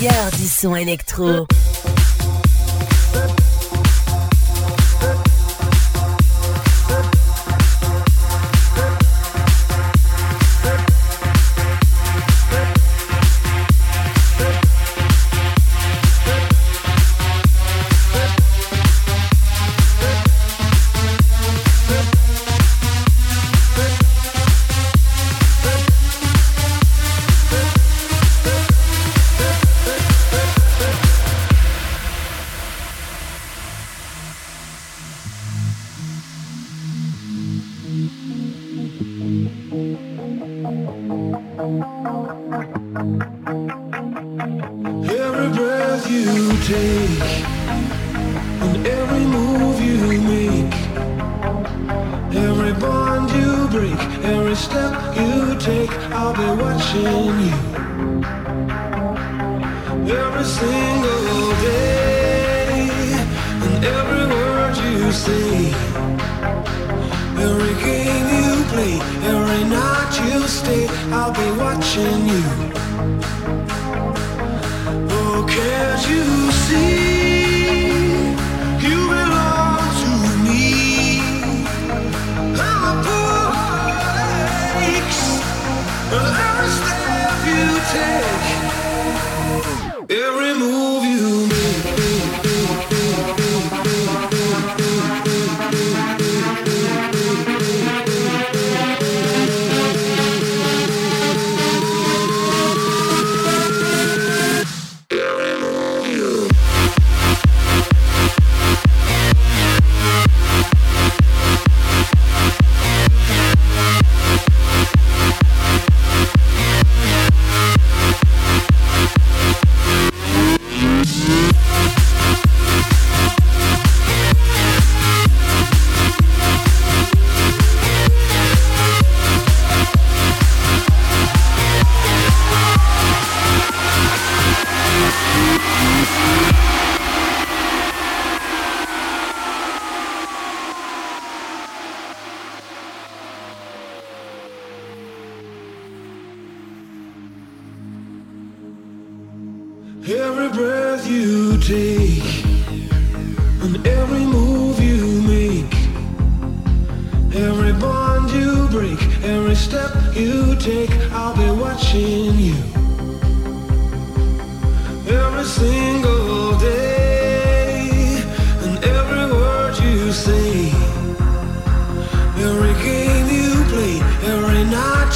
Meilleur du son électro. You.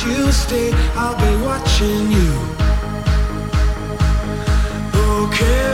you stay, I'll be watching you. Okay.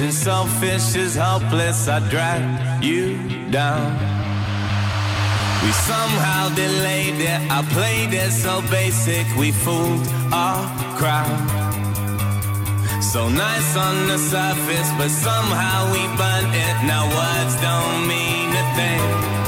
and selfish, is helpless. I drag you down. We somehow delayed it. I played it so basic. We fooled our crowd. So nice on the surface, but somehow we burnt it. Now words don't mean a thing.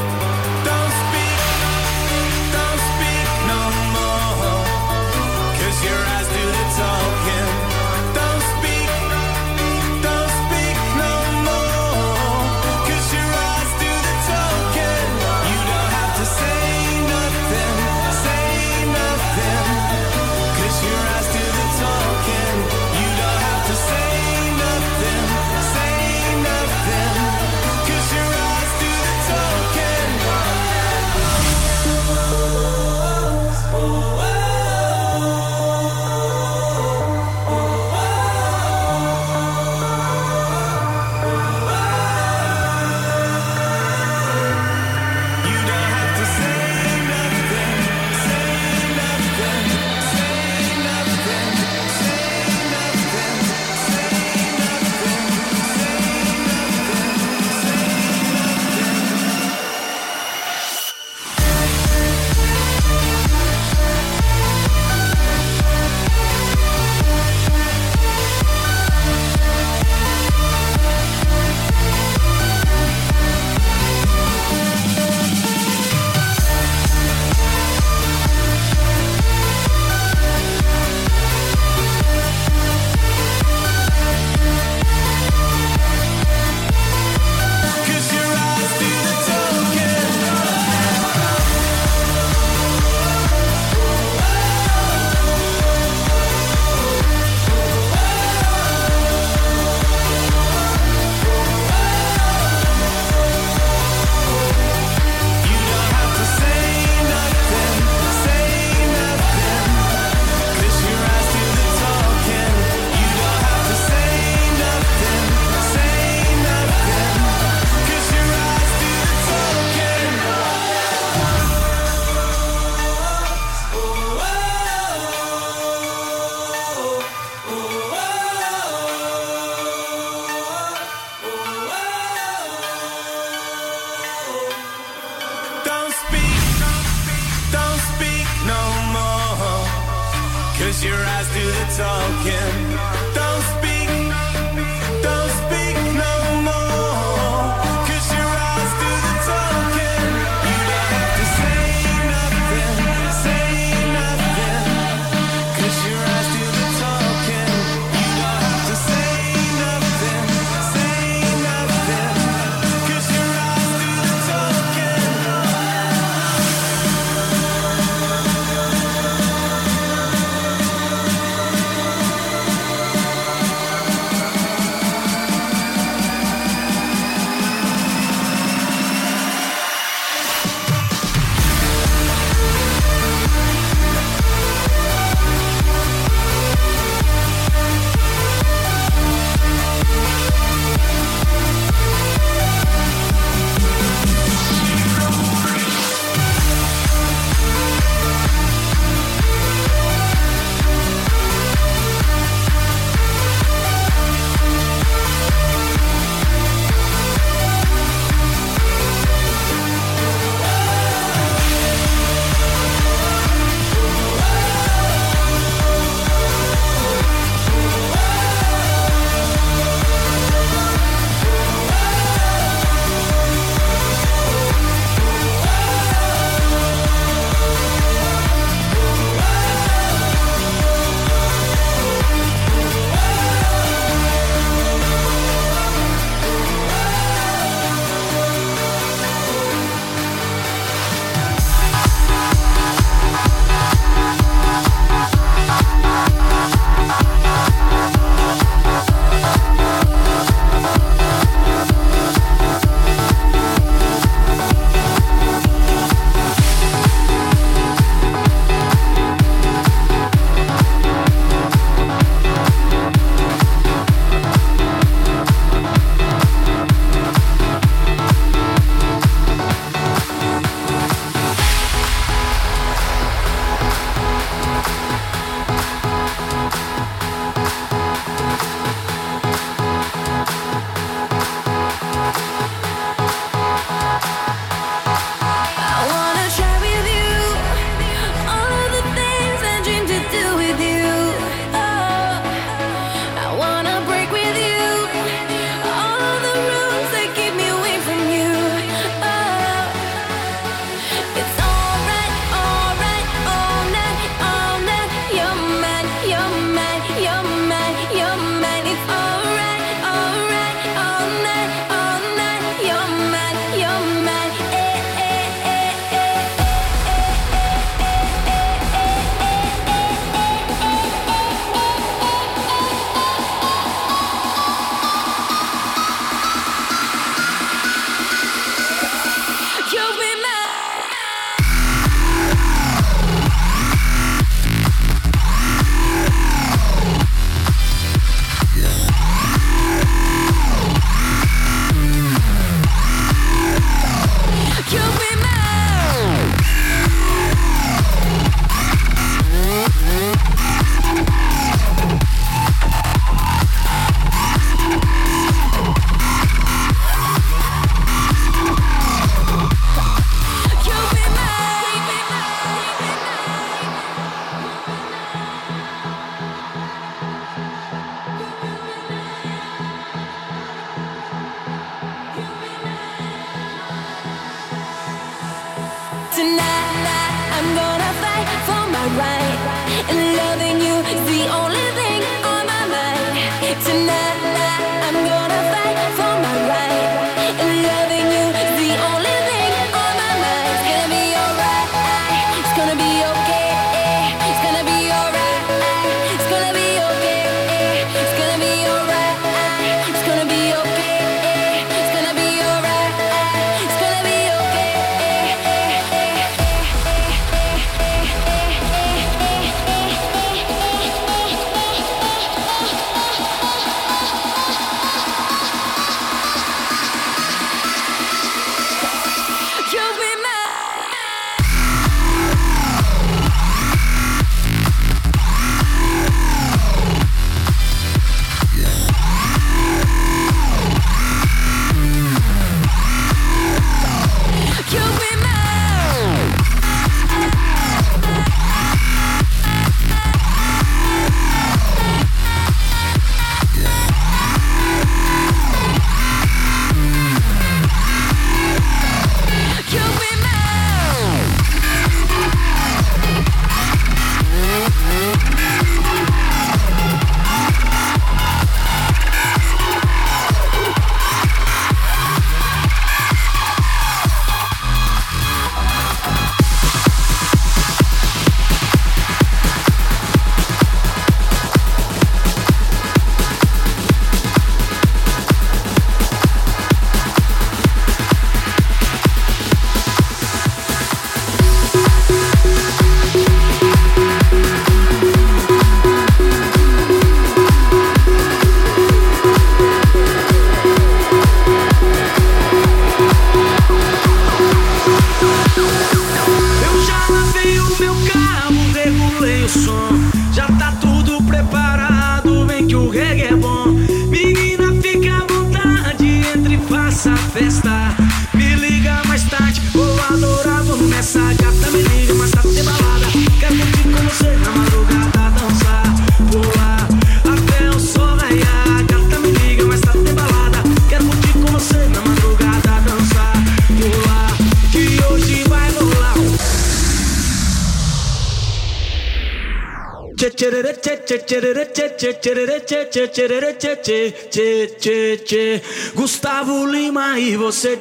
Gustavo Lima e você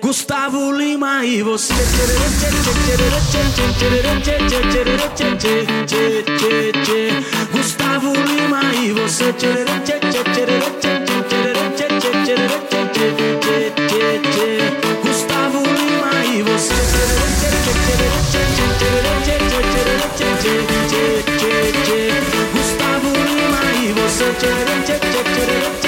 Gustavo Lima e você Gustavo Lima e você Gustavo Lima e você e você Gusttavo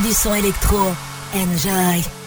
du son électro. Enjoy.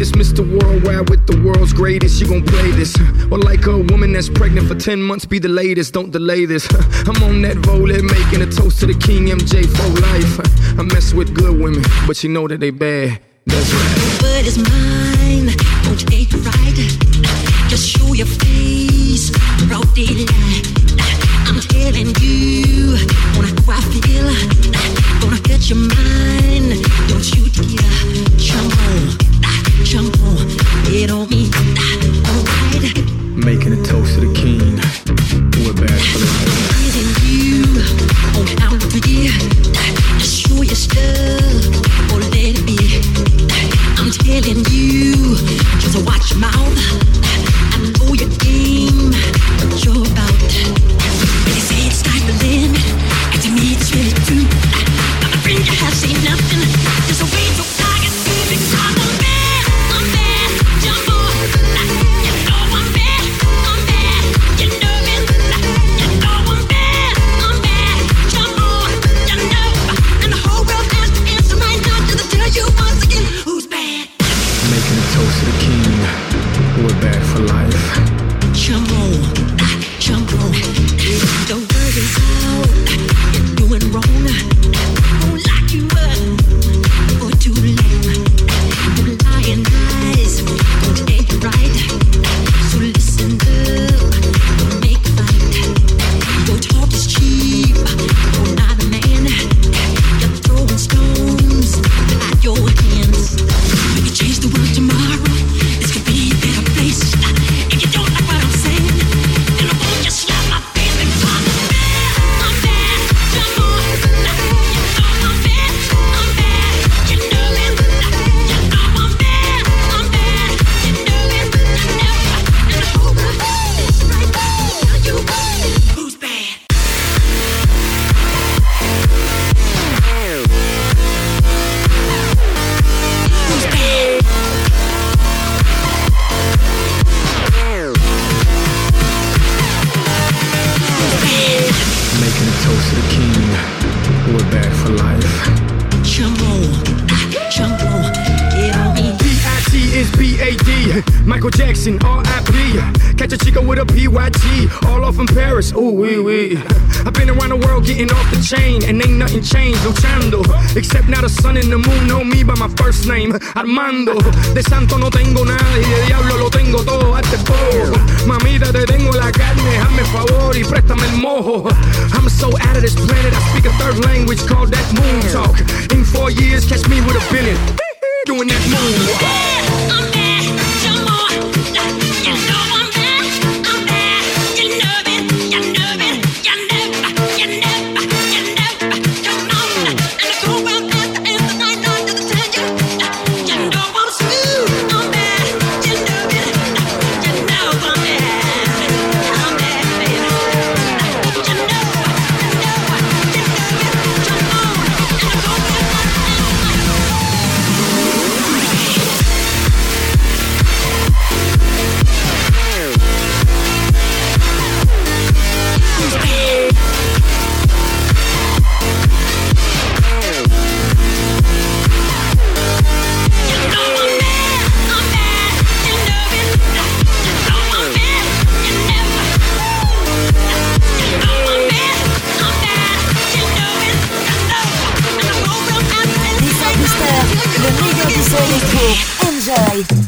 It's Mr. Worldwide with the world's greatest. You gon' play this. Or like a woman that's pregnant for 10 months, be the latest. Don't delay this. I'm on that volet, making a toast to the King MJ for life. I mess with good women, but you know that they bad. That's right. But it's mine, you take right? Just show your face, broad daylight. I'm Armando. De santo no tengo nada y de diablo lo tengo todo. Hazte poco. Mamita, te tengo la carne, hazme favor y préstame el mojo. I'm so out of this planet, I speak a third language called that moon talk. In four years, catch me with a billion. Doing that moon DJ.